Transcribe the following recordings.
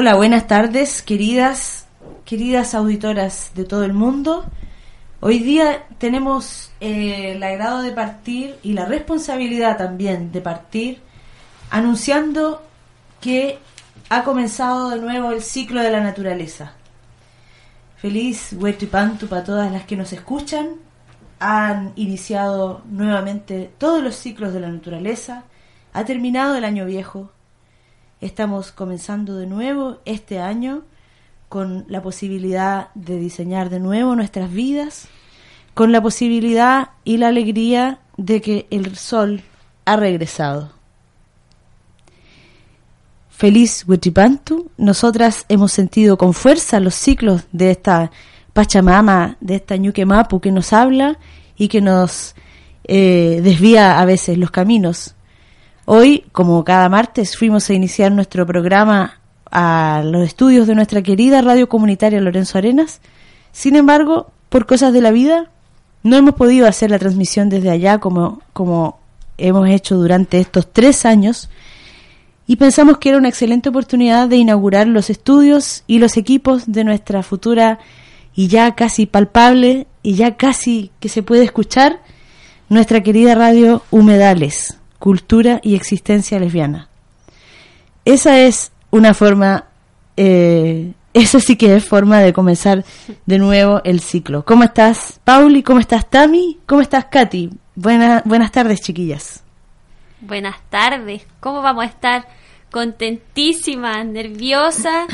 Hola, buenas tardes, queridas, queridas auditoras de todo el mundo. Hoy día tenemos eh, el agrado de partir y la responsabilidad también de partir anunciando que ha comenzado de nuevo el ciclo de la naturaleza. Feliz Huertipantu para todas las que nos escuchan. Han iniciado nuevamente todos los ciclos de la naturaleza. Ha terminado el año viejo Estamos comenzando de nuevo este año con la posibilidad de diseñar de nuevo nuestras vidas, con la posibilidad y la alegría de que el sol ha regresado. Feliz Huichipantu, nosotras hemos sentido con fuerza los ciclos de esta Pachamama, de esta Ñuquemapu que nos habla y que nos eh, desvía a veces los caminos Hoy, como cada martes, fuimos a iniciar nuestro programa a los estudios de nuestra querida radio comunitaria Lorenzo Arenas. Sin embargo, por cosas de la vida, no hemos podido hacer la transmisión desde allá como, como hemos hecho durante estos tres años y pensamos que era una excelente oportunidad de inaugurar los estudios y los equipos de nuestra futura y ya casi palpable y ya casi que se puede escuchar nuestra querida radio Humedales cultura y existencia lesbiana. Esa es una forma, eh, esa sí que es forma de comenzar de nuevo el ciclo. ¿Cómo estás, Pauli? ¿Cómo estás, Tami? ¿Cómo estás, Katy? Buena, buenas tardes, chiquillas. Buenas tardes. ¿Cómo vamos a estar? Contentísima, nerviosa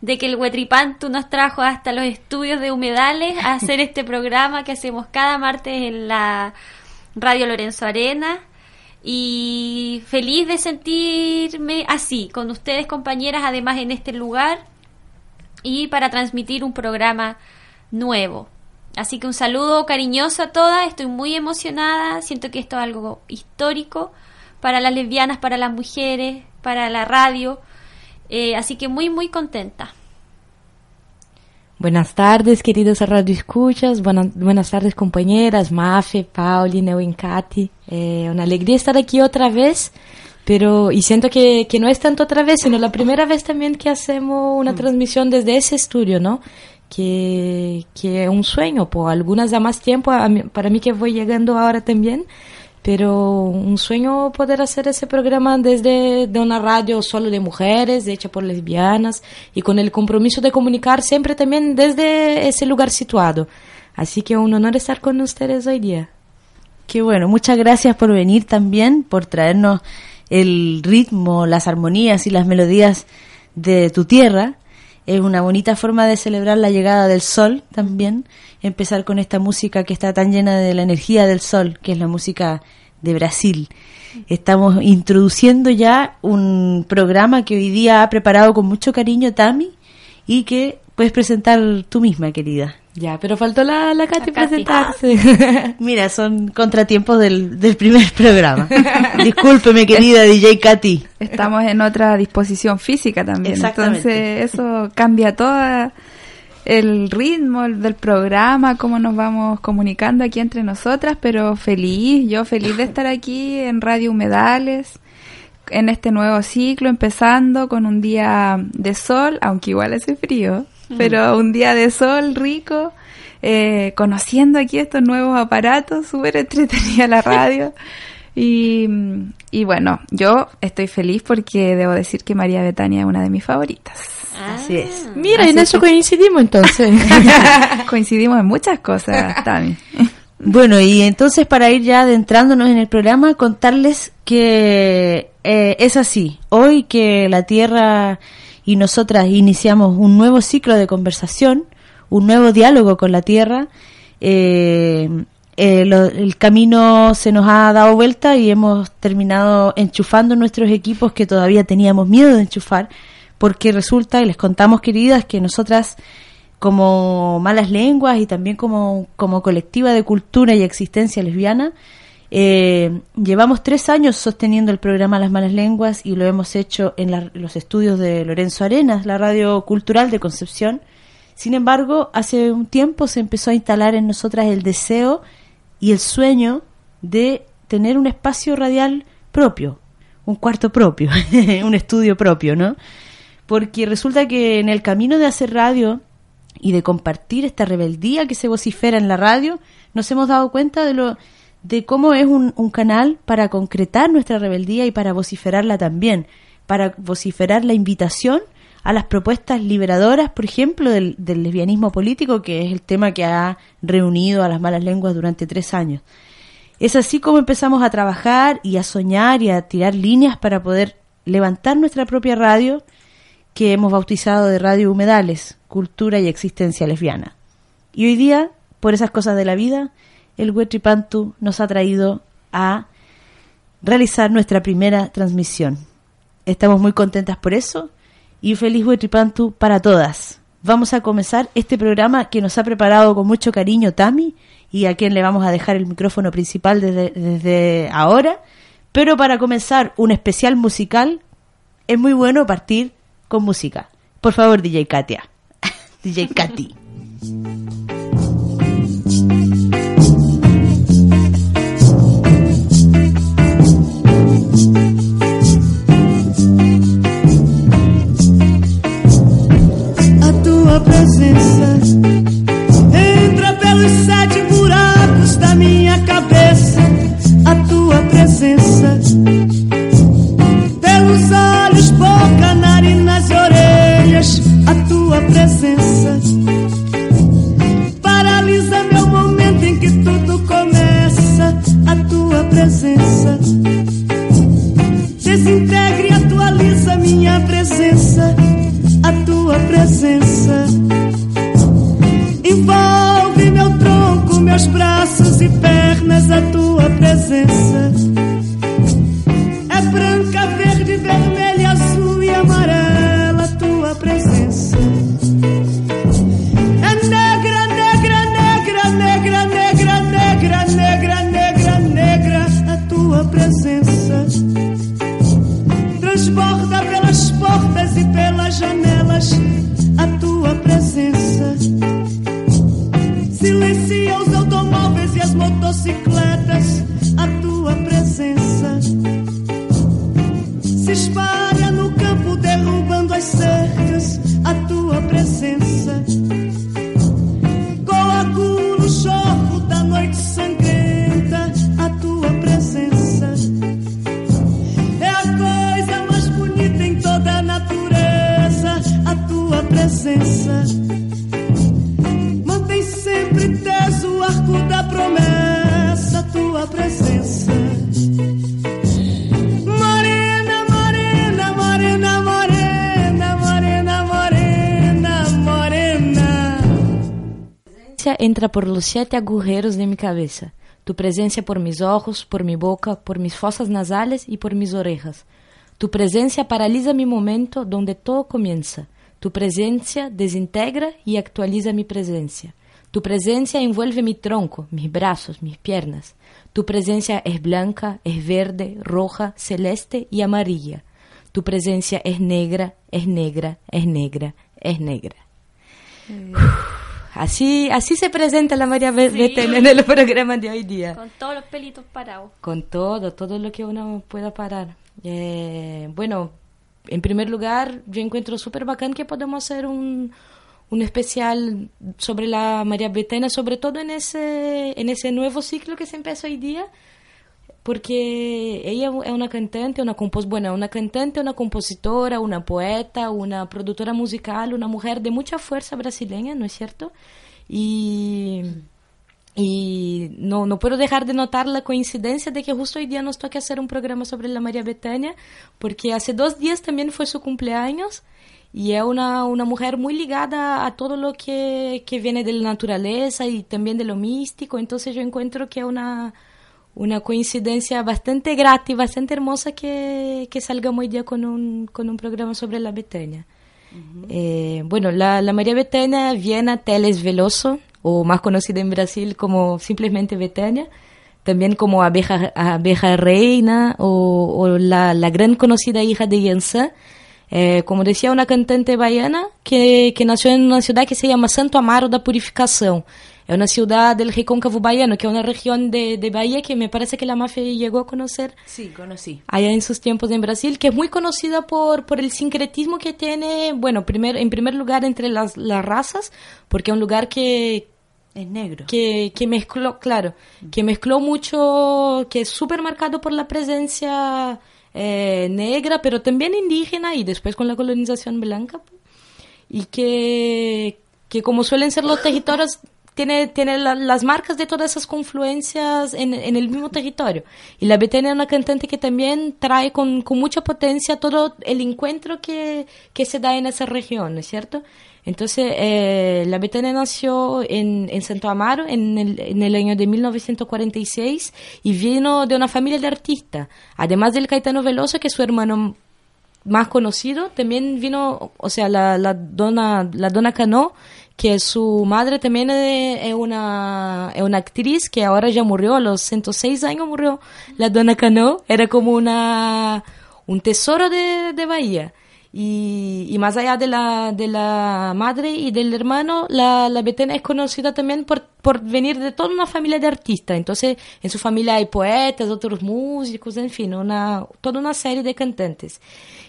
de que el Huetripantu nos trajo hasta los estudios de humedales a hacer este programa que hacemos cada martes en la Radio Lorenzo Arena y feliz de sentirme así, con ustedes compañeras, además en este lugar y para transmitir un programa nuevo. Así que un saludo cariñoso a todas, estoy muy emocionada, siento que esto es algo histórico para las lesbianas, para las mujeres, para la radio, eh, así que muy, muy contenta. Buenas tardes, queridos Radio Escuchas. Buenas, buenas tardes, compañeras. Mafe, Pauli, Neuwen, Katy. Eh, una alegría estar aquí otra vez. Pero, y siento que, que no es tanto otra vez, sino la primera vez también que hacemos una transmisión desde ese estudio, ¿no? Que, que es un sueño, por algunas da más tiempo, a para mí que voy llegando ahora también, pero un sueño poder hacer ese programa desde de una radio solo de mujeres, hecha por lesbianas, y con el compromiso de comunicar siempre también desde ese lugar situado. Así que un honor estar con ustedes hoy día. Qué bueno, muchas gracias por venir también, por traernos el ritmo, las armonías y las melodías de tu tierra. Es una bonita forma de celebrar la llegada del sol también, empezar con esta música que está tan llena de la energía del sol, que es la música de Brasil. Estamos introduciendo ya un programa que hoy día ha preparado con mucho cariño Tami y que puedes presentar tú misma, querida. Ya, pero faltó la, la Katy La Katy. presentarse. Mira, son contratiempos del, del primer programa. Discúlpeme, querida DJ Katy. Estamos en otra disposición física también. Exactamente. Entonces eso cambia todo el ritmo del programa, cómo nos vamos comunicando aquí entre nosotras, pero feliz, yo feliz de estar aquí en Radio Humedales, en este nuevo ciclo, empezando con un día de sol, aunque igual hace frío, pero un día de sol rico, eh, conociendo aquí estos nuevos aparatos, súper entretenida la radio. Y, y bueno, yo estoy feliz porque debo decir que María Betania es una de mis favoritas. Así es. Mira, en eso coincidimos entonces. Coincidimos en muchas cosas, Tami. Bueno, y entonces para ir ya adentrándonos en el programa, contarles que eh, es así. Hoy que la Tierra y nosotras iniciamos un nuevo ciclo de conversación, un nuevo diálogo con la Tierra, eh, eh, lo- el camino se nos ha dado vuelta y hemos terminado enchufando nuestros equipos que todavía teníamos miedo de enchufar, porque resulta, y les contamos queridas, que nosotras como malas lenguas y también como, como colectiva de cultura y existencia lesbiana, eh, llevamos tres años sosteniendo el programa Las Malas Lenguas y lo hemos hecho en la- los estudios de Lorenzo Arenas, la radio cultural de Concepción. Sin embargo, hace un tiempo se empezó a instalar en nosotras el deseo y el sueño de tener un espacio radial propio, un cuarto propio, un estudio propio, ¿no? Porque resulta que en el camino de hacer radio y de compartir esta rebeldía que se vocifera en la radio, nos hemos dado cuenta de lo de cómo es un, un canal para concretar nuestra rebeldía y para vociferarla también, para vociferar la invitación a las propuestas liberadoras, por ejemplo, del, del lesbianismo político, que es el tema que ha reunido a las malas lenguas durante tres años. Es así como empezamos a trabajar y a soñar y a tirar líneas para poder levantar nuestra propia radio, que hemos bautizado de Radio Humedales, Cultura y Existencia Lesbiana. Y hoy día, por esas cosas de la vida, el Huetripantu nos ha traído a realizar nuestra primera transmisión. Estamos muy contentas por eso y feliz Huetripantu para todas. Vamos a comenzar este programa que nos ha preparado con mucho cariño Tami y a quien le vamos a dejar el micrófono principal desde, desde ahora. Pero para comenzar un especial musical es muy bueno partir con música. Por favor, DJ Katia. DJ Katy. Presença entra pelos sete buracos da minha cabeça. A tua presença pelos olhos, boca, narinas e orelhas. A tua presença paralisa meu momento em que tudo começa. A tua presença los siete agujeros de mi cabeza. Tu presencia por mis ojos, por mi boca, por mis fosas nasales y por mis orejas. Tu presencia paraliza mi momento donde todo comienza. Tu presencia desintegra y actualiza mi presencia. Tu presencia envuelve mi tronco, mis brazos, mis piernas. Tu presencia es blanca, es verde, roja, celeste y amarilla. Tu presencia es negra, es negra, es negra, es negra. Así, así se presenta la María Sí. En el programa de hoy día. Con todos los pelitos parados. Con todo, todo lo que uno pueda parar. Eh, bueno, en primer lugar, yo encuentro súper bacán que podemos hacer un, un especial sobre la María Betania, sobre todo en ese, en ese nuevo ciclo que se empieza hoy día, porque ella es una cantante, una compos bueno, una cantante, una compositora, una poeta, una productora musical, una mujer de mucha fuerza brasileña, ¿no es cierto? Y y no, no puedo dejar de notar la coincidencia de que justo hoy día nos toque hacer un programa sobre la María Betania, porque hace dos días también fue su cumpleaños y es una, una mujer muy ligada a todo lo que, que viene de la naturaleza y también de lo místico, entonces yo encuentro que es una, una coincidencia bastante grata y bastante hermosa que, que salgamos hoy día con un, con un programa sobre la Betania. Eh, bueno, la, la María Betania Viena Teles Veloso, o más conocida en Brasil como simplemente Betania, también como abeja, abeja reina o, o la, la gran conocida hija de Yansan, eh, como decía una cantante baiana que, que nació en una ciudad que se llama Santo Amaro da Purificação. Es una ciudad del Recôncavo Baiano, que es una región de, de Bahía que me parece que la mafia llegó a conocer Sí, conocí. allá en sus tiempos en Brasil, que es muy conocida por, por el sincretismo que tiene, bueno, primer, en primer lugar entre las, las razas, porque es un lugar que, Es negro. que, que mezcló, claro, que mezcló mucho, que es súper marcado por la presencia eh, negra, pero también indígena y después con la colonización blanca, y que, que como suelen ser los territorios, tiene, tiene la- las marcas de todas esas confluencias en, en el mismo territorio. Y la Betania es una cantante que también trae con, con mucha potencia todo el encuentro que, que se da en esa región, ¿no es cierto? Entonces, eh, la Betania nació en, en Santo Amaro en el, en el año de 1946 y vino de una familia de artistas. Además del Caetano Veloso, que es su hermano más conocido, también vino, o sea, la, la dona, la dona Cano, que su madre también es una, es una actriz que ahora ya murió, a los 106 años murió la dona Cano, era como una, un tesoro de, de Bahía. Y, y más allá de la, de la madre y del hermano, la, la Betena es conocida también por, por venir de toda una familia de artistas. Entonces, en su familia hay poetas, otros músicos, en fin, una, toda una serie de cantantes.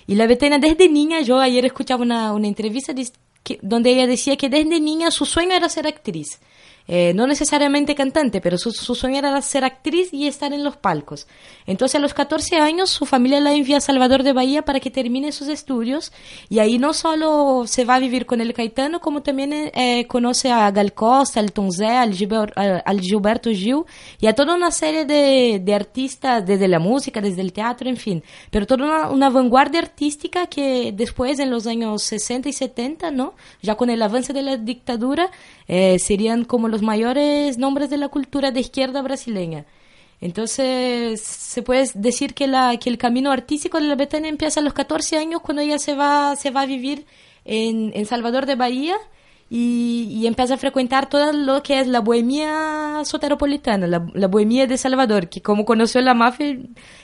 Y la Betena desde niña, yo ayer escuchaba una, una entrevista dis- que- donde ella decía que desde niña su sueño era ser actriz. Eh, no necesariamente cantante, pero su, su sueño era ser actriz y estar en los palcos. Entonces a los 14 años su familia la envía a Salvador de Bahía para que termine sus estudios y ahí no solo se va a vivir con el Caetano, como también eh, conoce a Gal Costa, al Tom Zé, al, Gilber- al- Gilberto Gil y a toda una serie de, de artistas desde la música, desde el teatro, en fin. Pero toda una, una vanguardia artística que después en los años 60 y 70, ¿no? Ya con el avance de la dictadura, eh, serían como los mayores nombres de la cultura de izquierda brasileña. Entonces, se puede decir que, el camino artístico de la Betania empieza a los 14 años cuando ella se va, se va a vivir en, en Salvador de Bahía y, y empieza a frecuentar todo lo que es la bohemia soteropolitana, la, la bohemia de Salvador, que como conoció la mafia,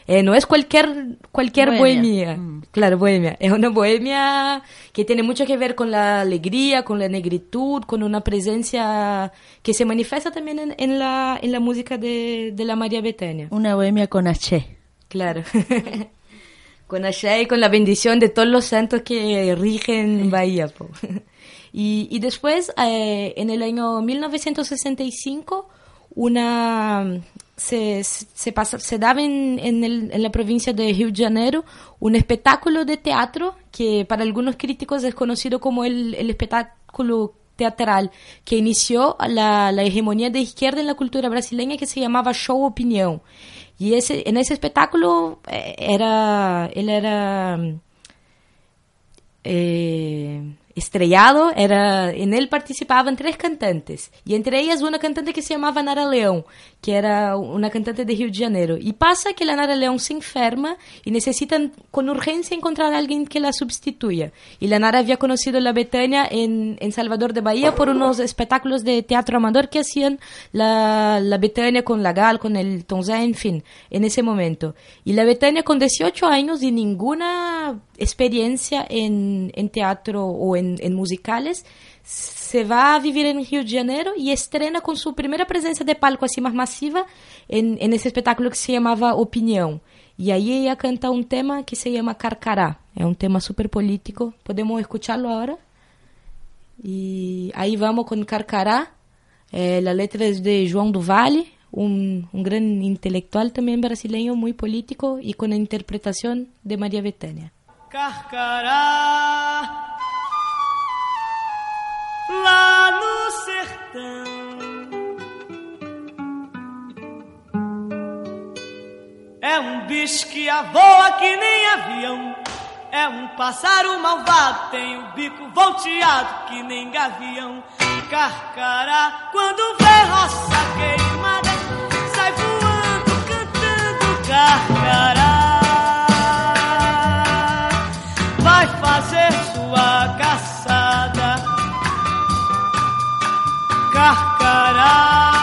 eh, no es cualquier, cualquier Bohemia. bohemia. Claro, bohemia. Es una bohemia que tiene mucho que ver con la alegría, con la negritud, con una presencia que se manifiesta también en, en la, en la música de, de la María Betania. Una bohemia con H. Claro. con Ashe y con la bendición de todos los santos que rigen Bahía. po. Y, y después, eh, en el año 1965, una se, se, pasa, se daba en, en, el- en la provincia de Rio de Janeiro un espectáculo de teatro que para algunos críticos es conocido como el, el espectáculo teatral que inició la, la hegemonía de izquierda en la cultura brasileña que se llamaba Show Opinión. Y ese, en ese espectáculo eh, era, él era, eh, estrellado, era, en él participaban tres cantantes, y entre ellas una cantante que se llamaba Nara León, que era una cantante de Rio de Janeiro. Y pasa que la Nara León se enferma y necesitan con urgencia encontrar a alguien que la sustituya. Y la Nara había conocido la Betania en, en Salvador de Bahía por unos espectáculos de teatro amador que hacían la, la Betania con la Gal, con el Tonzá, en fin, en ese momento. Y la Betania con 18 años y ninguna experiencia en, teatro o en, musicales, se va a vivir en Rio de Janeiro y estrena con su primera presencia de palco así más masiva en, ese espectáculo que se llamaba Opinión. Y ahí ella canta un tema que se llama Carcará. Es un tema súper político. ¿Podemos escucharlo ahora? Y ahí vamos con Carcará. Eh, la letra es de João do Valle, un, un gran intelectual también brasileño, muy político, y con la interpretación de María Betania. Carcará lá no sertão. É um bicho que voa que nem avião. É um pássaro malvado, tem o bico volteado que nem gavião. Carcará, quando vê roça queimada, sai voando, cantando carcará. Sua caçada. Carcará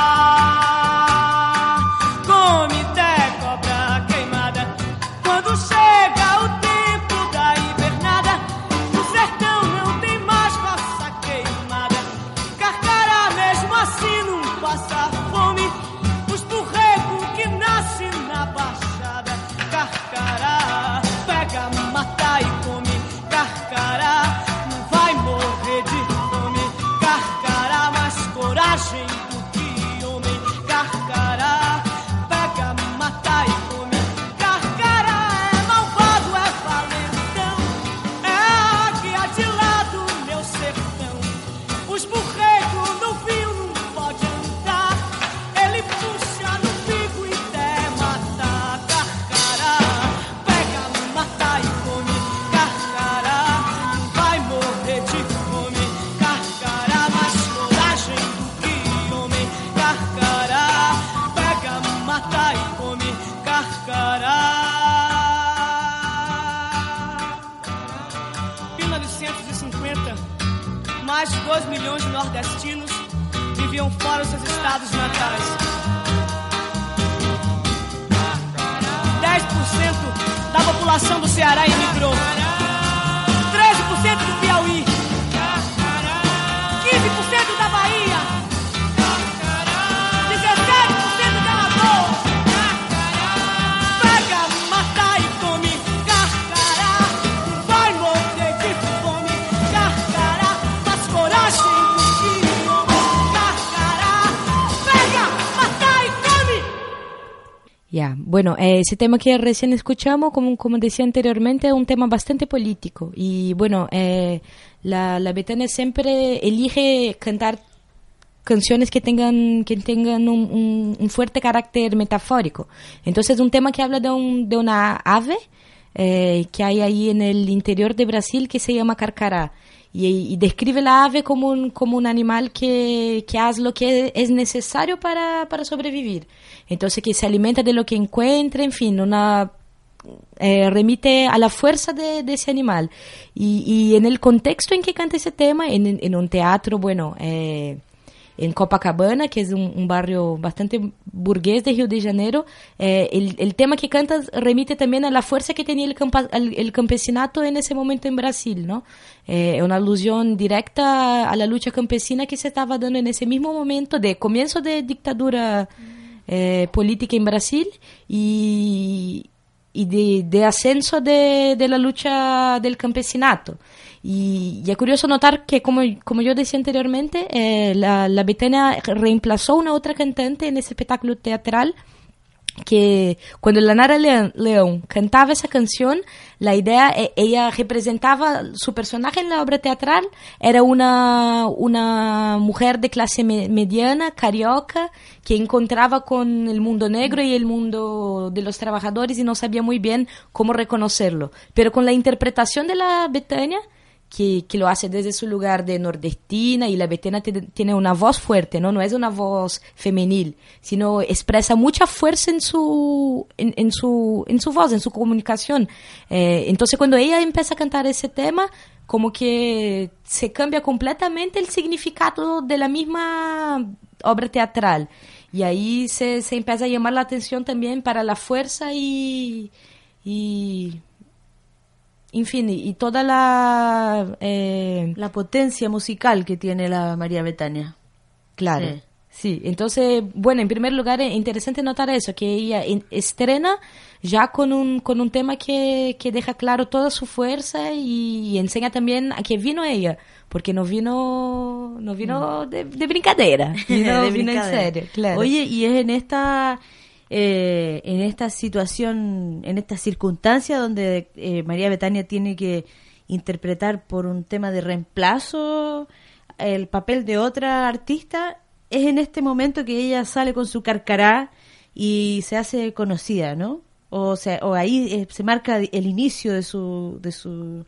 1950, mais de 2 milhões de nordestinos viviam fora dos seus estados natais. 10% da população do Ceará emigrou. 13% do Piauí. Bueno, eh, ese tema que recién escuchamos, como, como decía anteriormente, es un tema bastante político. Y bueno, eh, la, la Betania siempre elige cantar canciones que tengan, que tengan un fuerte carácter metafórico. Entonces, un tema que habla de, un, de una ave eh, que hay ahí en el interior de Brasil que se llama carcará. Y, describe la ave como un, como un animal que, que hace lo que es necesario para, para sobrevivir. Entonces, que se alimenta de lo que encuentra, en fin, una eh, remite a la fuerza de, ese animal. Y, y en el contexto en que canta ese tema, en, en un teatro, bueno, eh, en Copacabana, que es un, un barrio bastante burgués de Rio de Janeiro, eh, el, el tema que canta remite también a la fuerza que tenía el, campesinato en ese momento en Brasil, ¿no? Eh, una alusión directa a la lucha campesina que se estaba dando en ese mismo momento de comienzo de dictadura política en Brasil y, y de, de ascenso de, de la lucha del campesinato. Y, y es curioso notar que, como, como yo decía anteriormente, eh, la, la Betania reemplazó a una otra cantante en ese espectáculo teatral que cuando la Nara León, cantaba esa canción, la idea, e- ella representaba, su personaje en la obra teatral era una, una mujer de clase me- mediana, carioca, que encontraba con el mundo negro y el mundo de los trabajadores y no sabía muy bien cómo reconocerlo. Pero con la interpretación de la Betania, que, que, lo hace desde su lugar de nordestina y la Betena tiene una voz fuerte, ¿no? No es una voz femenil, sino expresa mucha fuerza en su, en, en su, en su voz, en su comunicación. Eh, entonces cuando ella empieza a cantar ese tema, como que se cambia completamente el significado de la misma obra teatral. Y ahí se, se empieza a llamar la atención también para la fuerza y, y en fin, y toda la... Eh, la potencia musical que tiene la María Betania. Claro. Sí. sí. entonces, bueno, en primer lugar es interesante notar eso, que ella estrena ya con un, con un tema que, que deja claro toda su fuerza y, y, enseña también a qué vino ella, porque no vino, no vino de, de brincadeira, vino, de vino en serio, claro. Oye, y es en esta eh, en esta situación, en esta circunstancia donde eh, María Betania tiene que interpretar por un tema de reemplazo el papel de otra artista, es en este momento que ella sale con su carcará y se hace conocida, ¿no? O sea, o ahí eh, se marca el inicio de su, de su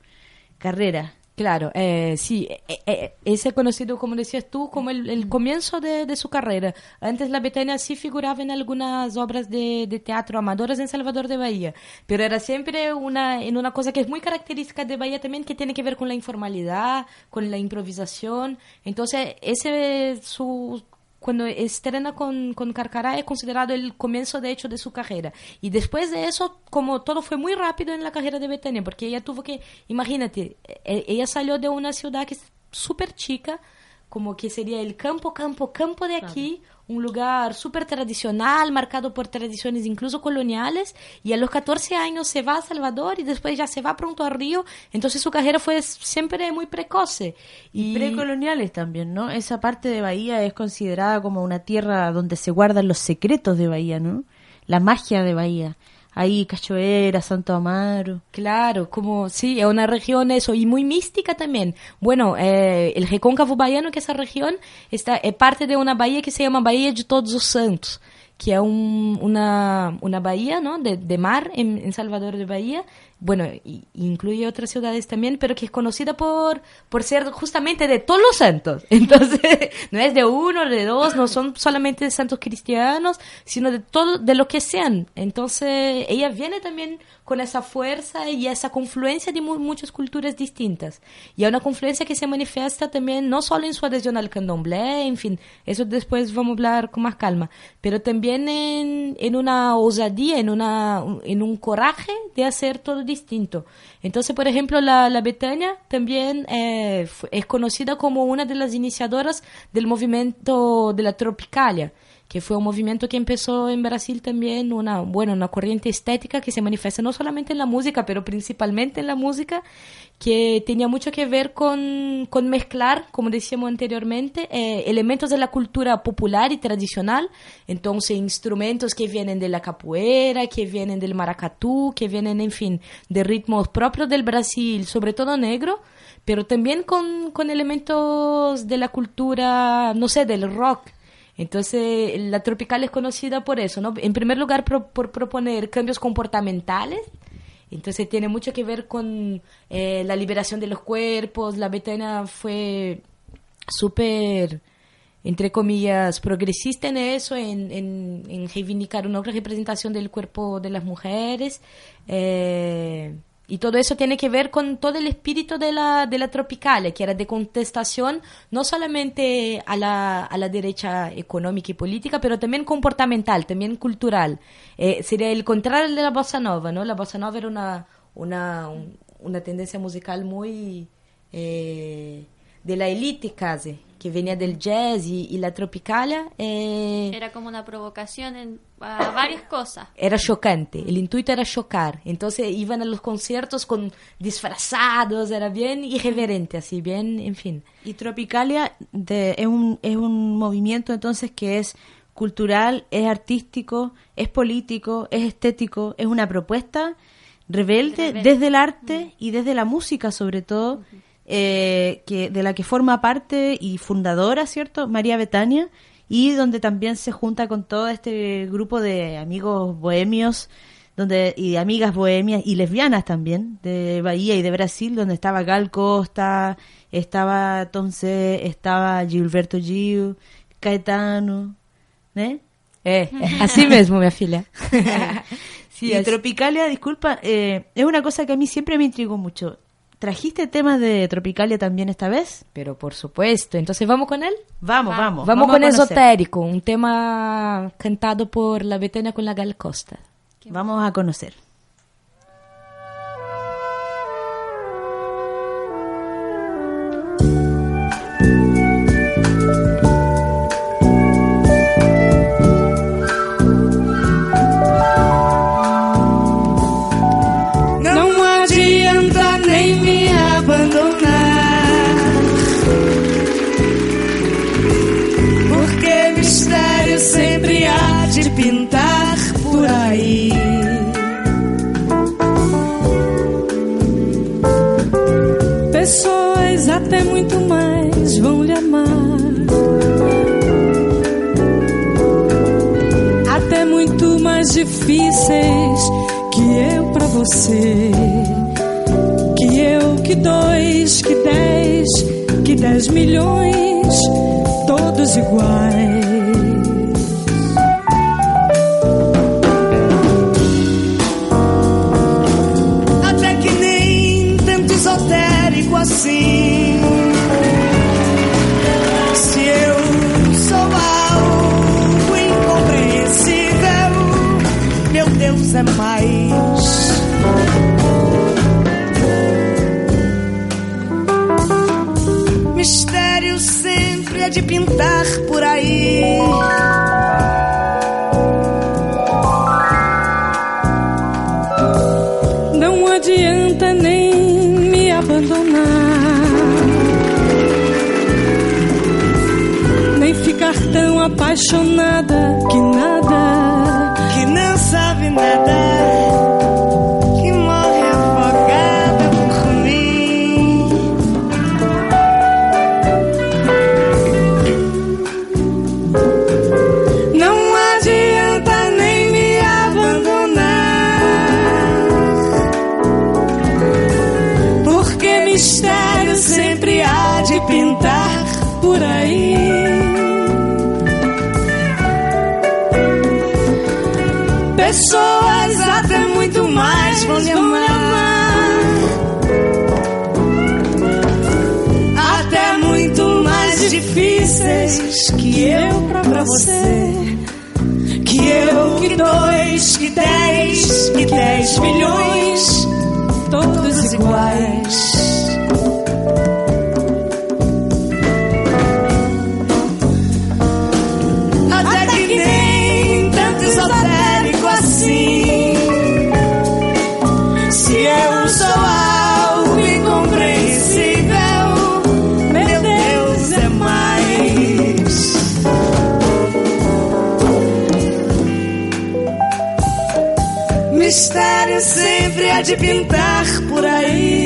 carrera. Claro, eh, sí, eh, eh, ese conocido, como decías tú, como el, comienzo de, su carrera. Antes la Betania sí figuraba en algunas obras de, de, teatro amadoras en Salvador de Bahía, pero era siempre una, en una cosa que es muy característica de Bahía también, que tiene que ver con la informalidad, con la improvisación. Entonces, ese su cuando estrena con, con Carcará es considerado el comienzo de hecho de su carrera. Y después de eso, como todo fue muy rápido en la carrera de Betania, porque ella tuvo que, imagínate, e, ella salió de una ciudad que es súper chica, como que sería el campo, campo, campo de aquí, un lugar súper tradicional, marcado por tradiciones incluso coloniales, y a los 14 años se va a Salvador y después ya se va pronto a Río, entonces su carrera fue siempre muy precoce. Y, precoloniales también, ¿no? Esa parte de Bahía es considerada como una tierra donde se guardan los secretos de Bahía, ¿no? La magia de Bahía ahí Cachoeira, Santo Amaro. Claro, como sí, es una región eso, y muy mística también. Bueno, eh, el recóncavo baiano, que esa región está, es parte de una bahía que se llama Bahía de Todos los Santos que es un, una, una bahía ¿no? de, mar en, Salvador de Bahía, bueno, incluye otras ciudades también, pero que es conocida por, por ser justamente de todos los santos. Entonces, no es de uno, de dos, no son solamente de santos cristianos, sino de todo, de lo que sean. Entonces, ella viene también con esa fuerza y esa confluencia de mu muchas culturas distintas. Y es una confluencia que se manifiesta también no solo en su adhesión al candomblé, en fin, eso después vamos a hablar con más calma, pero también en, en una osadía, en, una, en un coraje de hacer todo distinto. Entonces, por ejemplo, la, la Betania también eh, es conocida como una de las iniciadoras del movimiento de la Tropicalia que fue un movimiento que empezó en Brasil también, una, bueno, una corriente estética que se manifiesta no solamente en la música, pero principalmente en la música, que tenía mucho que ver con, con mezclar, como decíamos anteriormente, eh, elementos de la cultura popular y tradicional, entonces instrumentos que vienen de la capoeira, que vienen del maracatú, que vienen, en fin, de ritmos propios del Brasil, sobre todo negro, pero también con, con elementos de la cultura, no sé, del rock, entonces, la tropical es conocida por eso, ¿no? En primer lugar, por, por proponer cambios comportamentales. Entonces, tiene mucho que ver con eh, la liberación de los cuerpos. La Betania fue súper, entre comillas, progresista en eso, en reivindicar una representación del cuerpo de las mujeres. Eh, y todo eso tiene que ver con todo el espíritu de la, de la Tropicale, que era de contestación no solamente a la, a la derecha económica y política, pero también comportamental, también cultural. Eh, sería el contrario de la bossa nova, ¿no? La bossa nova era una, una, una tendencia musical muy eh, de la élite casi, que venía del jazz y, y la tropicalia. Eh, era como una provocación en, a varias cosas. Era chocante, el intuito era chocar. Entonces iban a los conciertos con disfrazados, era bien irreverente, así bien, en fin. Y Tropicalia de, es, un, es un movimiento entonces que es cultural, es artístico, es político, es estético, es una propuesta rebelde, rebelde. desde el arte uh -huh. y desde la música sobre todo. Uh -huh eh, que, de la que forma parte y fundadora, ¿cierto? María Betania, y donde también se junta con todo este grupo de amigos bohemios donde y de amigas bohemias y lesbianas también de Bahía y de Brasil, donde estaba Gal Costa, estaba entonces estaba Gilberto Gil, Caetano, ¿eh? Eh, así mesmo, minha filha. Sí, y Tropicalia, disculpa, eh, es una cosa que a mí siempre me intrigó mucho. ¿Trajiste temas de Tropicalia también esta vez? Pero por supuesto. Entonces, ¿vamos con él? Vamos, vamos. Vamos, con. Esotérico, un tema cantado por la Betania con la Gal Costa. Vamos a conocer. Mais difíceis que eu pra você. Que eu, que dois, que dez, que dez milhões, todos iguais. Até que nem tanto esotérico assim. É mais. Mistério sempre é de pintar por aí. Não adianta nem me abandonar, nem ficar tão apaixonada que nada, sabe difíceis que eu pra você. Que eu, que dois, que dez, que dez milhões, todos iguais. De pintar por aí.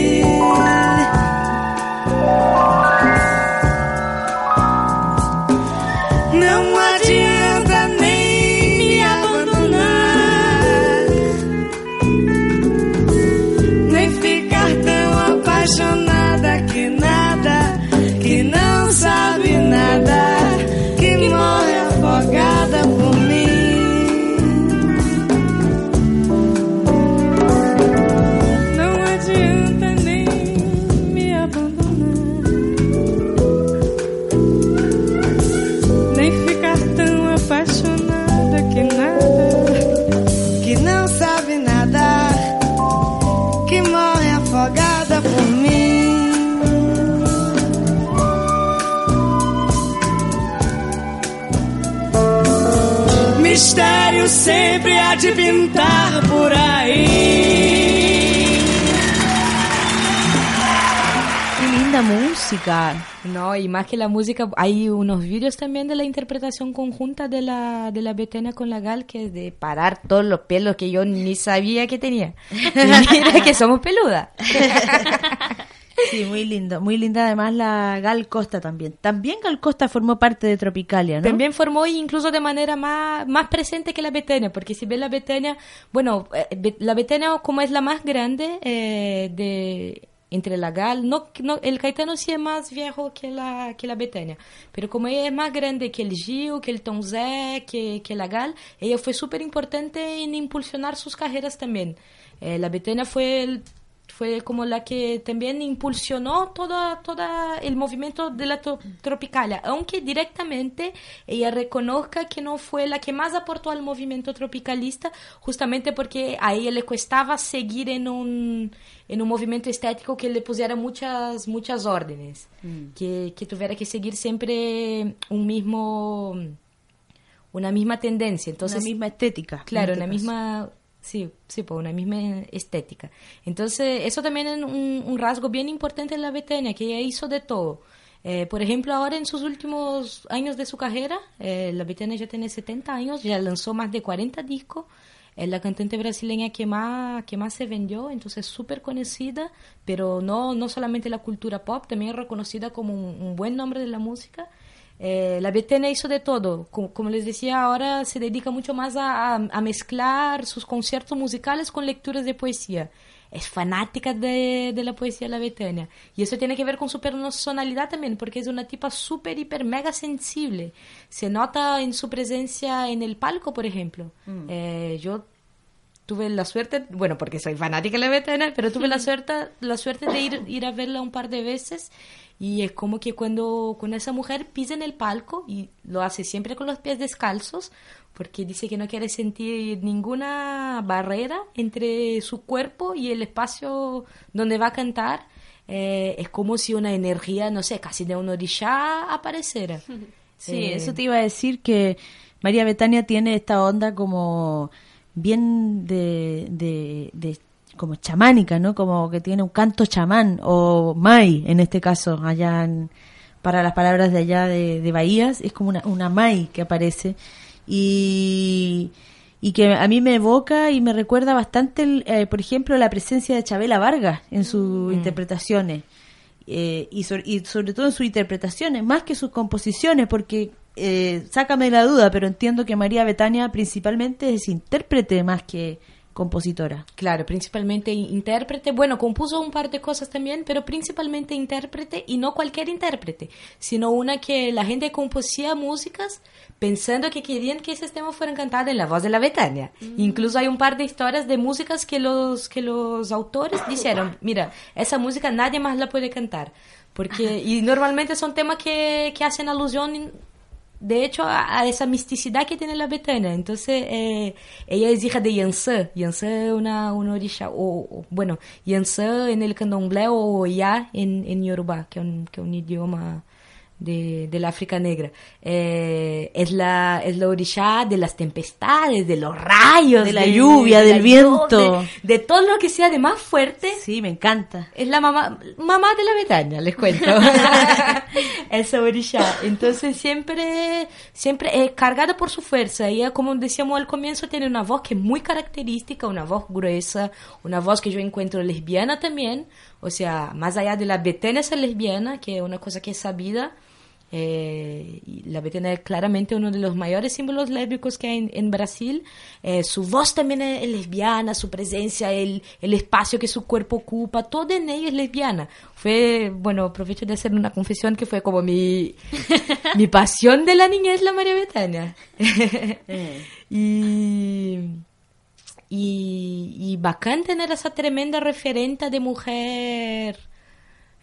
Sempre há de pintar por aí. Qué linda música. No, y más que la música, hay unos vídeos también de la interpretación conjunta de la, de la Betania con la Gal, que es de parar todos los pelos que yo ni sabía que tenía. Y mira que somos peludas. Sí, muy lindo, muy linda además la Gal Costa también. También Gal Costa formó parte de Tropicalia, ¿no? También formó incluso de manera más, más presente que la Betania, porque si ves la Betania, bueno, eh, la Betania como es la más grande eh, de entre la Gal, no, no, el Caetano sí es más viejo que la, que la Betania, pero como ella es más grande que el Gil, que el Tom Zé, que, que la Gal, ella fue súper importante en impulsionar sus carreras también. Eh, la Betania fue el fue como la que también impulsionó todo, todo el movimiento de la tropicalia, aunque directamente ella reconozca que no fue la que más aportó al movimiento tropicalista, justamente porque a ella le costaba seguir en un, en un movimiento estético que le pusiera muchas, muchas órdenes, mm. que, que tuviera que seguir siempre un mismo una misma tendencia, entonces una misma estética. Claro, este una misma Sí, sí, por una misma estética. Entonces, eso también es un, rasgo bien importante en la Betania, que ella hizo de todo. Eh, por ejemplo, ahora en sus últimos años de su carrera, eh, la Betania ya tiene 70 años, ya lanzó más de 40 discos, es la cantante brasileña que más, que más se vendió, entonces súper conocida, pero no, no solamente la cultura pop, también reconocida como un buen nombre de la música. Eh, la Betena hizo de todo. Como, les decía, ahora se dedica mucho más a, mezclar sus conciertos musicales con lecturas de poesía. Es fanática de, la poesía la Betania. Y eso tiene que ver con su personalidad también, porque es una tipa súper, hiper, mega sensible. Se nota en su presencia en el palco, por ejemplo. Mm. Eh, yo tuve la suerte, bueno, porque soy fanática de la Betania, pero tuve la suerte, la suerte de ir, ir a verla un par de veces. Y es como que cuando, cuando esa mujer pisa en el palco, y lo hace siempre con los pies descalzos, porque dice que no quiere sentir ninguna barrera entre su cuerpo y el espacio donde va a cantar, eh, es como si una energía, no sé, casi de un orishá apareciera. Sí, eh, eso te iba a decir que María Betania tiene esta onda como bien de, de como chamánica, ¿no? Como que tiene un canto chamán o mai en este caso, allá para las palabras de allá de, Bahías, es como una, una mai que aparece y, y que a mí me evoca y me recuerda bastante, eh, por ejemplo, la presencia de Chabela Vargas en sus mm. interpretaciones. Eh, y, y, sobre todo en sus interpretaciones, más que sus composiciones, porque eh, sácame la duda, pero entiendo que María Betania principalmente es intérprete más que, compositora. Claro, principalmente intérprete. Bueno, compuso un par de cosas también, pero principalmente intérprete y no cualquier intérprete, sino una que la gente composía músicas pensando que querían que ese tema fuera cantado en la voz de la Betania. Mm. Incluso hay un par de historias de músicas que los, que los autores dijeron, mira, esa música nadie más la puede cantar. Porque, y normalmente son temas que, que hacen alusión de hecho, a, esa misticidad que tiene la Betania. Entonces, eh, ella es hija de Yansé. Yansé es una, una orilla, o, bueno, Yansé en el candomblé o Ya en, en Yoruba, que es un, que un idioma de, del África Negra. Eh, es, la, es la orilla de las tempestades, de los rayos, de la lluvia, del viento. de, todo lo que sea de más fuerte. Sí, me encanta. Es la mamá, mamá de la Betania, les cuento. Esa orilla. Entonces siempre, siempre es cargada por su fuerza. Ella, como decíamos al comienzo, tiene una voz que es muy característica, una voz gruesa, una voz que yo encuentro lesbiana también. O sea, más allá de la Betania ser lesbiana, que es una cosa que es sabida, eh, la Betania es claramente uno de los mayores símbolos lésbicos que hay en, Brasil. Eh, su voz también es, lesbiana, su presencia, el, el, espacio que su cuerpo ocupa, todo en ella es lesbiana. Fue, bueno, aprovecho de hacer una confesión que fue como mi, mi pasión de la niñez, la María Betania. Eh. y, y, y bacán tener esa tremenda referente de mujer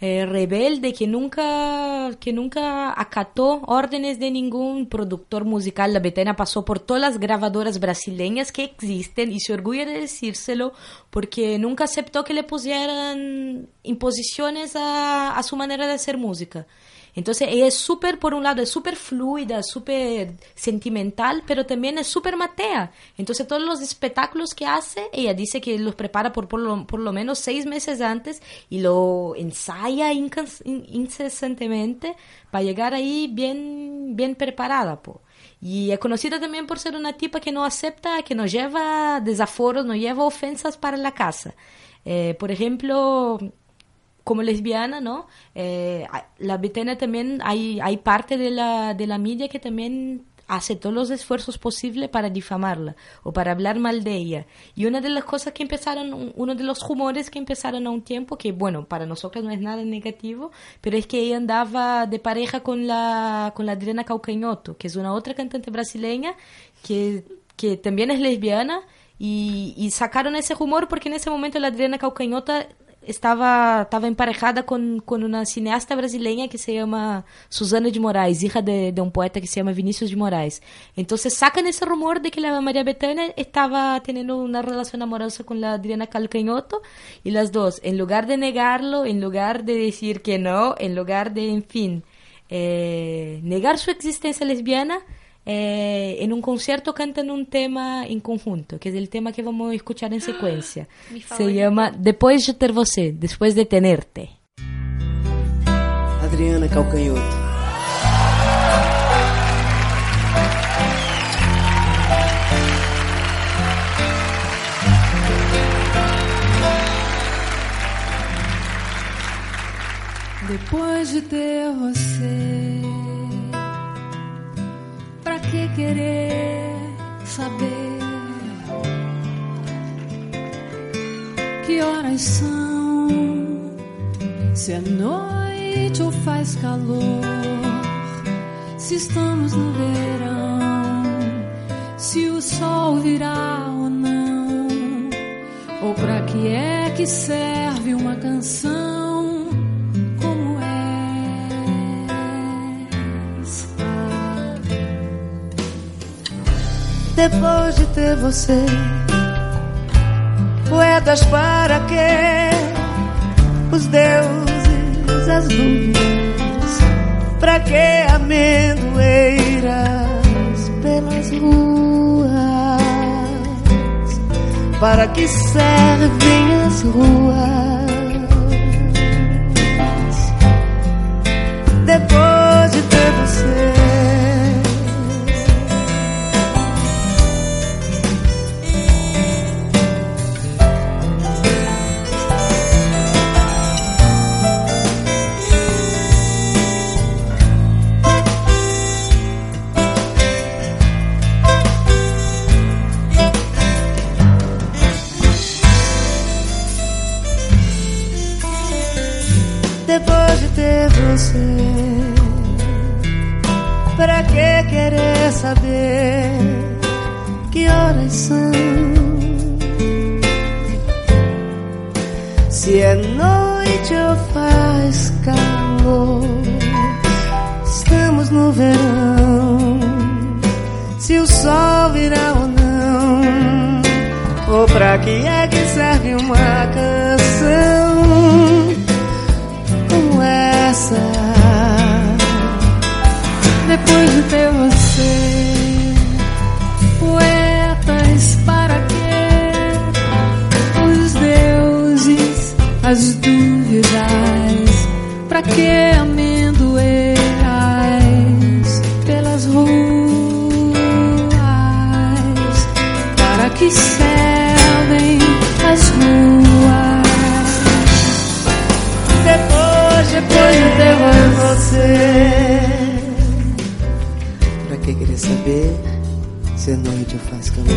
eh, rebelde que nunca, que nunca acató órdenes de ningún productor musical. La Betena pasó por todas las grabadoras brasileñas que existen y se orgulla de decírselo porque nunca aceptó que le pusieran imposiciones a, a su manera de hacer música. Entonces ella es súper, por un lado, es súper fluida, súper sentimental, pero también es súper matea. Entonces todos los espectáculos que hace, ella dice que los prepara por, por, lo, menos seis meses antes y lo ensaya incesantemente para llegar ahí bien, bien preparada. Po. Y es conocida también por ser una tipa que no acepta, que no lleva desaforos, no lleva ofensas para la casa. Eh, por ejemplo, como lesbiana, ¿no? Eh, la Betania también, hay, hay parte de la, de la media que también hace todos los esfuerzos posibles para difamarla o para hablar mal de ella. Y una de las cosas que empezaron, uno de los rumores que empezaron a un tiempo, que bueno, para nosotros no es nada negativo, pero es que ella andaba de pareja con la, con la Adriana Caucañoto, que es una otra cantante brasileña que, que también es lesbiana. Y, sacaron ese rumor porque en ese momento la Adriana Caucañota estaba, estaba emparejada con, con una cineasta brasileña que se llama Susana de Moraes, hija de, de un poeta que se llama Vinicius de Moraes. Entonces sacan ese rumor de que la María Bethânia estaba teniendo una relación amorosa con la Adriana Calcañoto y las dos, en lugar de negarlo, en lugar de decir que no, en lugar de, en fin, eh, negar su existencia lesbiana, eh, en un concierto cantan un tema en conjunto, que es el tema que vamos a escuchar en secuencia. Se llama Después de ter você, después de tenerte. Adriana Calcanhoto. Depois de ter você Que querer saber que horas são? Se é noite ou faz calor? Se estamos no verão? Se o sol virá ou não? Ou pra que é que serve uma canção? Depois de ter você. Poetas para quê? Os deuses, as luzes, para que amendoeiras pelas ruas? Para que servem as ruas? Depois de ter você. É que serve uma canção? depois de ter você. Poetas, para quê? Os deuses, as dúvidas, para que ter você que querer saber se é noite ou faz calor.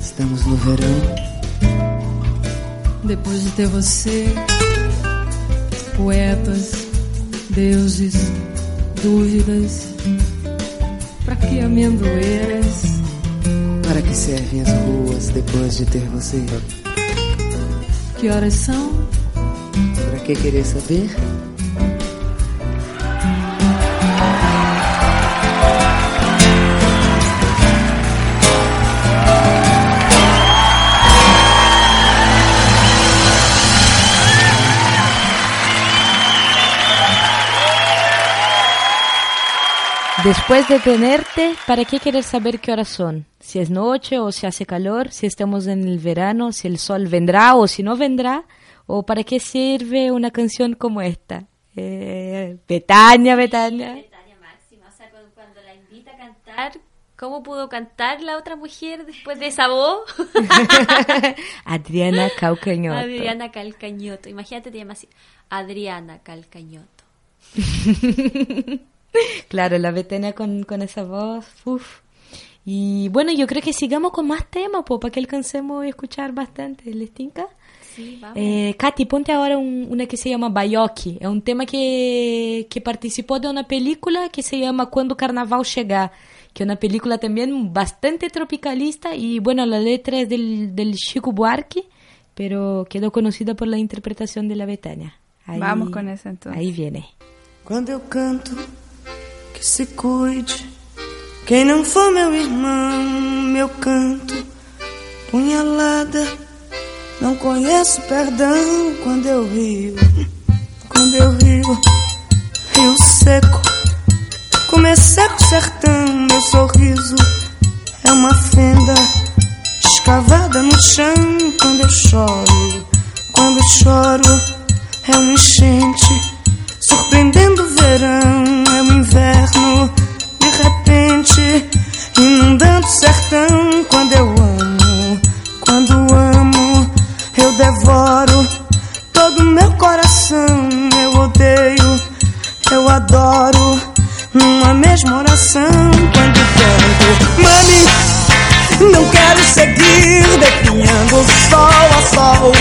Estamos no verão. Depois de ter você, poetas, deuses, dúvidas, para que amendoeiras? Para que servem as ruas depois de ter você? Que horas são? Para que querer saber? Después de tenerte, ¿para qué querer saber qué horas son? Si es noche o si hace calor, si estamos en el verano, si el sol vendrá o si no vendrá, o para qué sirve una canción como esta. Eh, Betania, Betania. Betania máxima, o sea, cuando la invita a cantar, ¿Cómo pudo cantar la otra mujer después de esa voz? Adriana Calcañoto. Adriana Calcañoto. Imagínate, te llamas así. Adriana Calcañoto. claro, la Betania con, con esa voz. Uf. Y bueno, yo creo que sigamos con más temas, po, para que alcancemos a escuchar bastante. ¿Les tinca? Sí, vamos. Eh, Katy, ponte ahora un- una que se llama Baioque. É um tema que, que participou de uma película que se llama Quando o Carnaval Chegar, que é uma película também bastante tropicalista y bueno, la letra es del, del Chico Buarque, pero quedó conocida por la interpretación de la Betania. Vamos con esa entonces. Ahí viene. Quando eu canto, que se cuide. Quem não for meu irmão, meu canto, punhalada. Não conheço perdão quando eu rio. Quando eu rio, rio seco. Como é seco sertão, meu sorriso é uma fenda escavada no chão. Quando eu choro, quando eu choro, é um enchente. Surpreendendo o verão, é o inverno, de repente, inundando o sertão. Quando eu amo, quando amo, devoro todo meu coração. Eu odeio, eu adoro, numa mesma oração. Quando canto, mami, não quero seguir definhando sol a sol.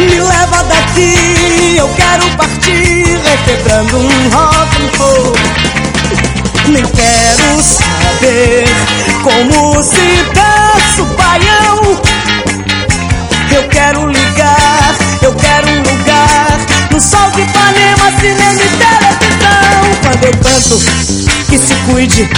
Me leva daqui, eu quero partir, requebrando um rock and roll. Nem quero saber como se dança o. Eu quero ligar, eu quero um lugar no sol de Ipanema, cinema e televisão. Quando eu canto, que se cuide.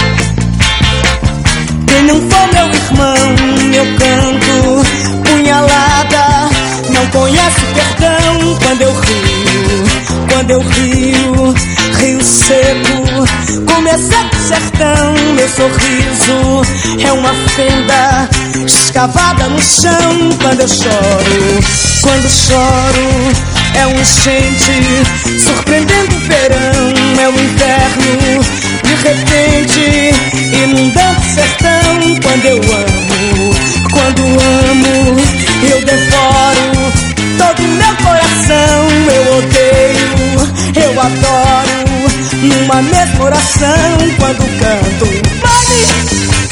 Quem não for meu irmão, meu canto, punhalada, não conhece perdão. Quando eu rio, quando eu rio, rio seco, como é sertão. Meu sorriso é uma fenda escavada no chão. Quando eu choro, quando choro, é um enchente surpreendendo o verão. É o inverno, de repente, inundando o sertão. Quando eu amo, quando amo, eu devoro todo meu coração. Eu odeio, eu adoro, numa mesma oração. Quando canto, vai!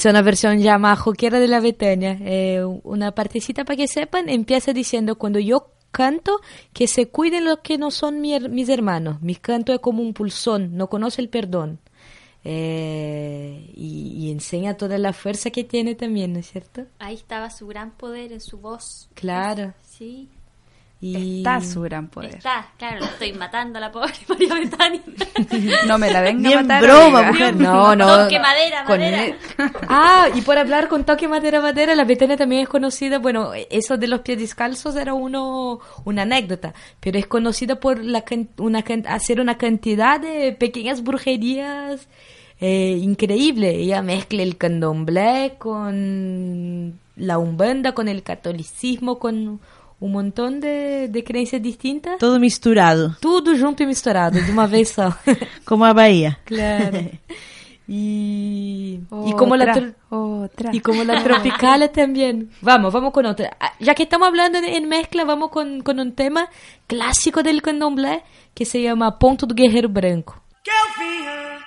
Es una versión ya más joquera de la Betania. Eh, una partecita para que sepan, empieza diciendo, cuando yo canto, que se cuiden los que no son mi mis hermanos. Mi canto es como un pulsón, no conoce el perdón. Eh, y, y enseña toda la fuerza que tiene también, ¿no es cierto? Ahí estaba su gran poder en su voz. Claro. Sí. Y... Está su gran poder. Está, claro, la estoy matando a la pobre María Betania. No me la venga Ni a en matar. broma, mujer. No, no. Toque madera, Con madera. el- Ah, y por hablar con toque madera madera, la Betania también es conocida, bueno, eso de los pies descalzos era uno una anécdota, pero es conocida por la can- una can- hacer una cantidad de pequeñas brujerías eh, increíble. Ella mezcla el candomblé con la umbanda, con el catolicismo, con un montón de, de creencias distintas. Todo misturado. Tudo junto e misturado, de uma vez só. Como a Bahía. Claro. Y, y como la Otra, y como la tropical también. Vamos, vamos con otra. Ah, Ya que estamos hablando en, en mezcla, vamos con, con un tema clásico del candomblé que se llama Ponto do Guerreiro Branco. Que eu vinha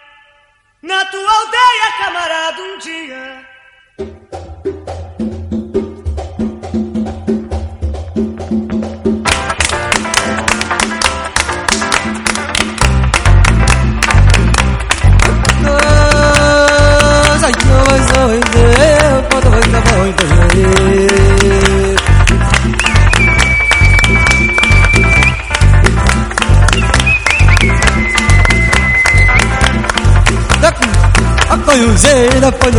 na tua aldeia, camarada, um dia. Sai, sai,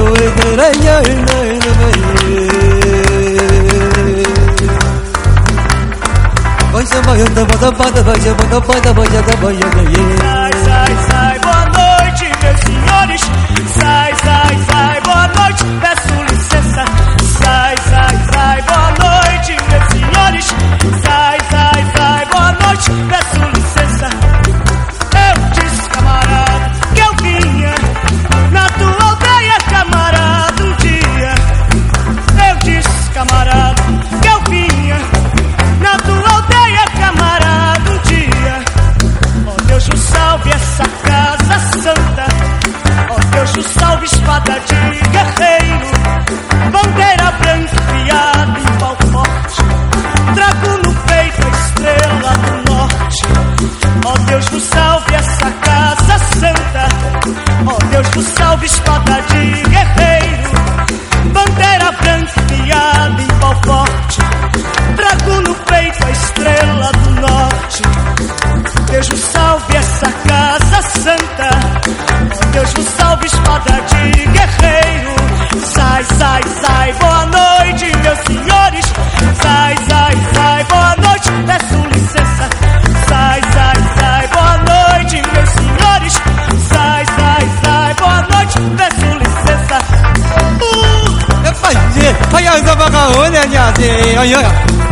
yo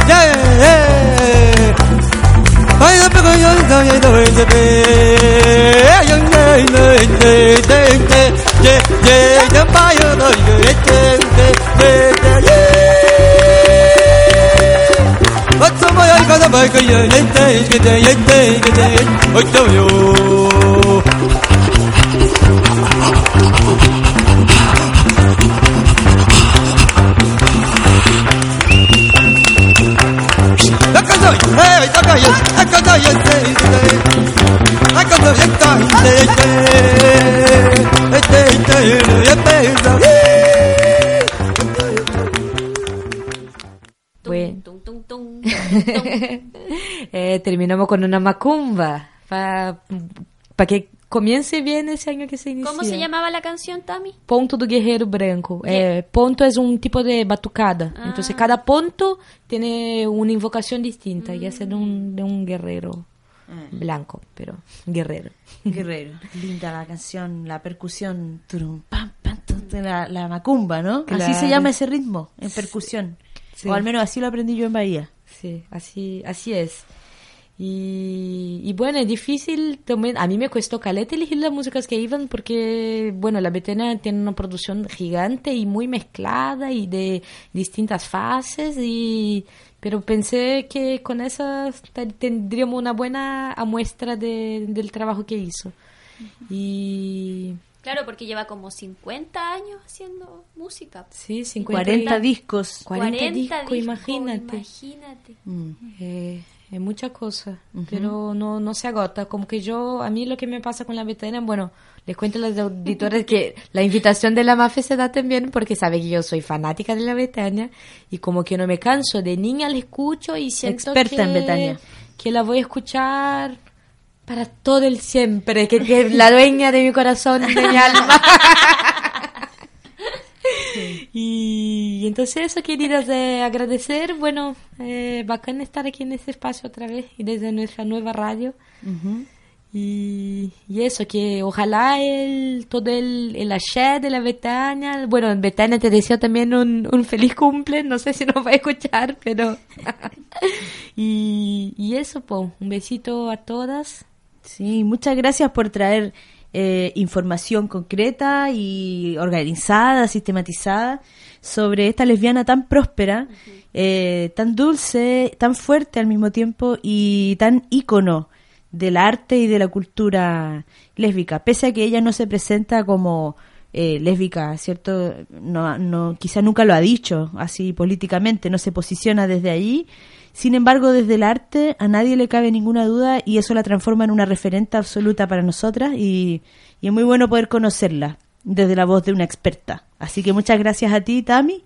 yeah ay da pego yo da yo da yo da yo ne ne ne te te ye ye da pa yo da yo te te te te ye What's up, my guy? Come on, come on, get it, get it, get it, get it. Oh, do you? Eh, terminamos con una macumba. Para que comience bien ese año que se inicia. ¿Cómo se llamaba la canción, Tami? Ponto do Guerreiro Branco. Eh, ponto es un tipo de batucada. Ah. Entonces cada punto tiene una invocación distinta y ese de un, de un guerrero blanco, pero guerrero. Guerrero. Linda la canción, la percusión. turum, pam, pam, tum, tum, la, la macumba, ¿no? Así se Claro. llama ese ritmo, en percusión. Sí. O al menos así lo aprendí yo en Bahía. Sí, así, así es. Y, y bueno, es difícil también. A mí me costó caleta elegir las músicas que iban porque, bueno, la Betania tiene una producción gigante y muy mezclada y de distintas fases. Y, pero pensé que con esas te- tendríamos una buena muestra de, del trabajo que hizo. Y Claro, porque lleva como 50 años haciendo música. sí, 50 40 discos. 40 discos, imagínate. Imagínate. Eh, es mucha cosa, pero no, no se agota. Como que yo, a mí lo que me pasa con la Betania, bueno, les cuento a los auditores que la invitación de la MAFE se da también porque sabe que yo soy fanática de la Betania y como que no me canso. De niña la escucho y siento Experta que, en Betania. que la voy a escuchar para todo el siempre, que, que es la dueña de mi corazón, de mi alma. Y entonces eso, queridas, de agradecer, bueno, eh, bacán estar aquí en este espacio otra vez y desde nuestra nueva radio. Y, y eso, que ojalá el, todo el, el axé de la Betania, bueno, Betania te deseo también un, un feliz cumple, no sé si nos va a escuchar, pero... y, y eso, pues, un besito a todas. Sí, muchas gracias por traer eh, información concreta y organizada, sistematizada sobre esta lesbiana tan próspera, eh, tan dulce, tan fuerte al mismo tiempo y tan ícono del arte y de la cultura lésbica, pese a que ella no se presenta como eh, lésbica, ¿cierto? No, no, quizá nunca lo ha dicho así políticamente, no se posiciona desde allí. Sin embargo, desde el arte a nadie le cabe ninguna duda y eso la transforma en una referente absoluta para nosotras y, y es muy bueno poder conocerla desde la voz de una experta. Así que muchas gracias a ti, Tami,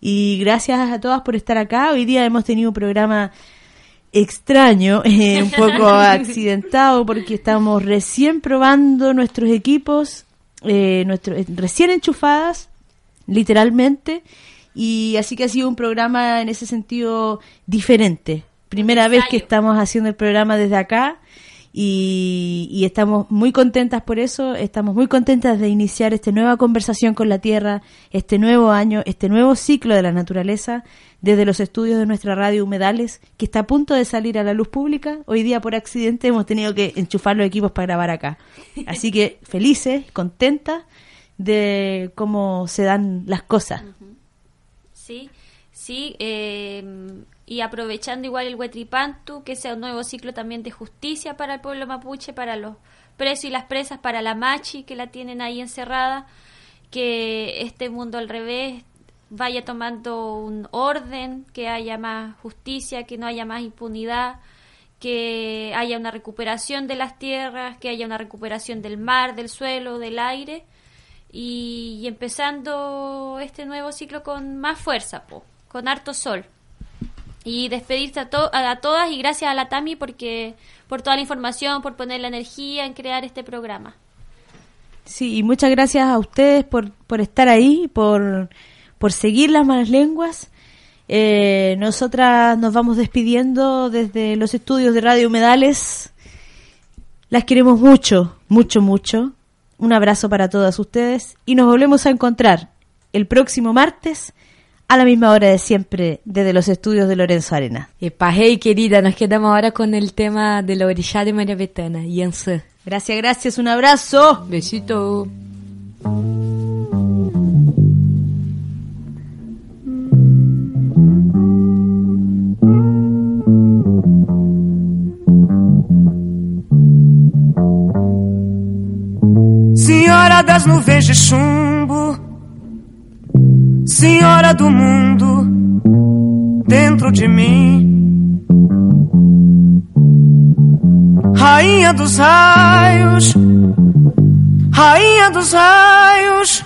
y gracias a todas por estar acá. Hoy día hemos tenido un programa extraño, eh, un poco accidentado, porque estamos recién probando nuestros equipos, eh, nuestro, eh, recién enchufadas, literalmente, y así que ha sido un programa en ese sentido diferente. Primera vez que estamos haciendo el programa desde acá y, y estamos muy contentas por eso, estamos muy contentas de iniciar esta nueva conversación con la Tierra, este nuevo año, este nuevo ciclo de la naturaleza desde los estudios de nuestra radio Humedales, que está a punto de salir a la luz pública. Hoy día por accidente hemos tenido que enchufar los equipos para grabar acá. Así que felices, contentas de cómo se dan las cosas. Sí, sí, eh, y aprovechando igual el Huetripantu, que sea un nuevo ciclo también de justicia para el pueblo mapuche, para los presos y las presas, para la machi que la tienen ahí encerrada, que este mundo al revés vaya tomando un orden, que haya más justicia, que no haya más impunidad, que haya una recuperación de las tierras, que haya una recuperación del mar, del suelo, del aire, y, empezando este nuevo ciclo con más fuerza, po, con harto sol. Y despedirse a, to a, todas y gracias a la Tami porque por toda la información, por poner la energía en crear este programa. Sí, y muchas gracias a ustedes por, por estar ahí, por, por seguir las malas lenguas. Eh, nosotras nos vamos despidiendo desde los estudios de Radio Humedales. Las queremos mucho, mucho, mucho. Un abrazo para todas ustedes y nos volvemos a encontrar el próximo martes a la misma hora de siempre desde los estudios de Lorenzo Arena. Epa, hey querida, nos quedamos ahora con el tema de la orilla de María Betana, Yanse. Gracias, gracias, un abrazo. Besito. Senhora das nuvens de chumbo, Senhora do mundo dentro de mim, Rainha dos raios, Rainha dos raios,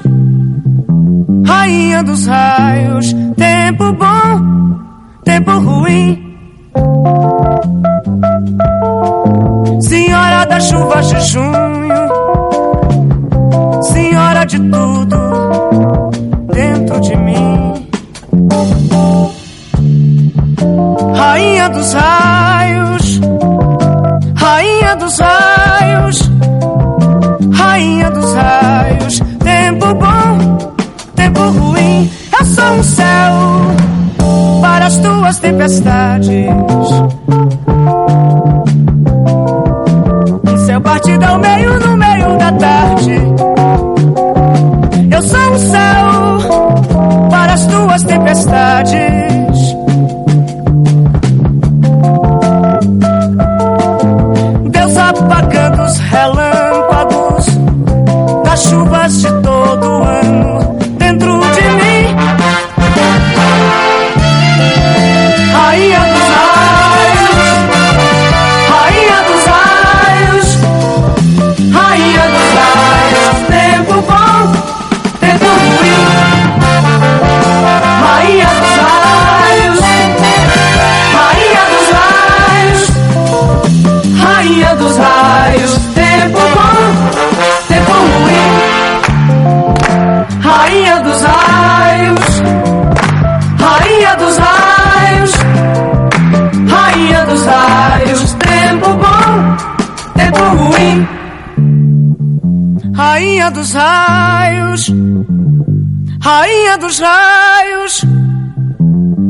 Rainha dos raios, tempo bom, tempo ruim. Senhora das chuvas de junho, de tudo dentro de mim. Rainha dos raios, Rainha dos raios, Rainha dos raios. Tempo bom, tempo ruim. Eu sou um céu para as tuas tempestades. Rainha dos raios, rainha dos raios,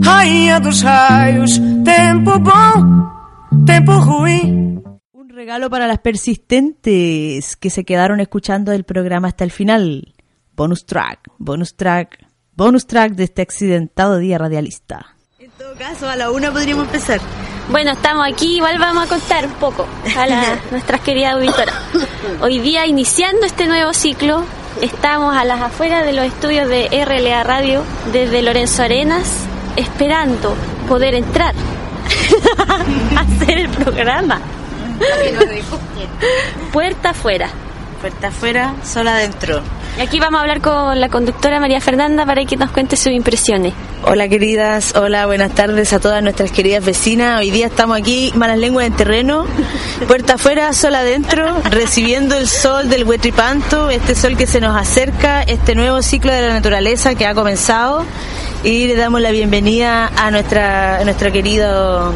rainha dos raios, tempo bom, tempo ruim. Un regalo para las persistentes que se quedaron escuchando el programa hasta el final. Bonus track, bonus track, bonus track de este accidentado día radialista. En todo caso, a la una podríamos empezar. Bueno, estamos aquí, igual vamos a contar un poco a la, nuestras queridas auditoras. Hoy día, iniciando este nuevo ciclo, estamos a las afueras de los estudios de RLA Radio, desde Lorenzo Arenas, esperando poder entrar a hacer el programa. Puerta afuera. Puerta afuera, sola adentro. Y aquí vamos a hablar con la conductora María Fernanda para que nos cuente sus impresiones. Hola queridas, hola, buenas tardes a todas nuestras queridas vecinas. Hoy día estamos aquí, malas lenguas en terreno, puerta afuera, sol adentro, recibiendo el sol del Huetripanto, este sol que se nos acerca, este nuevo ciclo de la naturaleza que ha comenzado. Y le damos la bienvenida a nuestra, a nuestro querido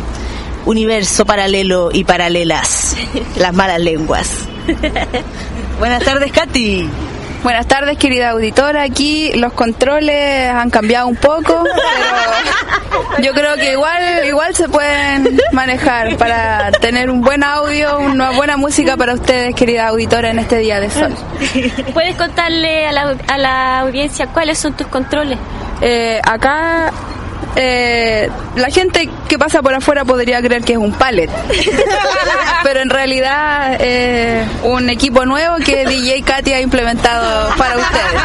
universo paralelo y paralelas, las malas lenguas. Buenas tardes, Katy. Buenas tardes, querida auditora. Aquí los controles han cambiado un poco, pero yo creo que igual igual se pueden manejar para tener un buen audio, una buena música para ustedes, querida auditora, en este día de sol. ¿Puedes contarle a la, a la audiencia cuáles son tus controles? Eh, acá eh, la gente que pasa por afuera podría creer que es un pallet, pero en realidad es un equipo nuevo que DJ Katy ha implementado para ustedes.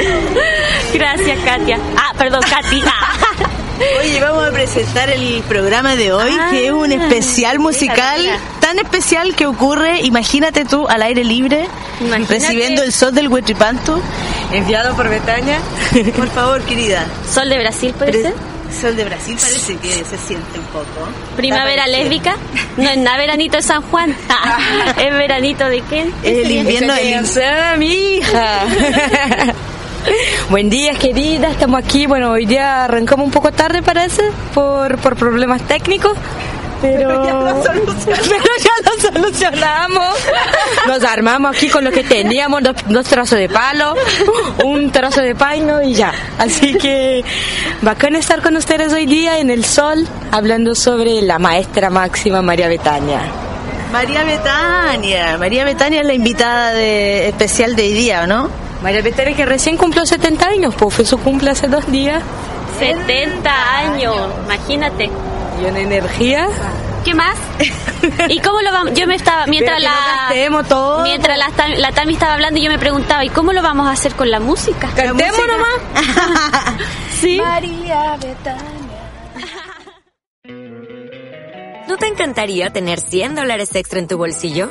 Gracias, Katia. Ah, perdón, Katy. Ah. Oye, vamos a presentar el programa de hoy, que es un especial musical mira. tan especial que ocurre, imagínate tú, al aire libre, Imagínate. recibiendo el sol del Huetripanto, enviado por Betania. Por favor, querida. Sol de Brasil, puede Pre- ser. Sol de Brasil parece que se siente un poco. Primavera lésbica. No es nada veranito de San Juan. es veranito de quién? Es el invierno del mi hija. Buen día, querida. Estamos aquí. Bueno, hoy día arrancamos un poco tarde, parece, por, por problemas técnicos. Pero, ya lo solucionamos. Nos armamos aquí con lo que teníamos, dos, dos trazos de palo, un trazo de paino y ya. Así que bacán estar con ustedes hoy día en el sol, hablando sobre la maestra máxima María Betania. María Betania. María Betania es la invitada de, especial de hoy día, ¿o no? María Betania que recién cumplió 70 años, pues fue su cumple hace dos días. 70 años. Imagínate. Y una energía. ¿Qué más? ¿Y cómo lo vamos? Yo me estaba mientras Pero que no la cantemos todo. mientras la, Tam- la Tami estaba hablando y yo me preguntaba, ¿y cómo lo vamos a hacer con la música? Cantemos nomás. Sí. ¿No te encantaría tener 100 dólares extra en tu bolsillo?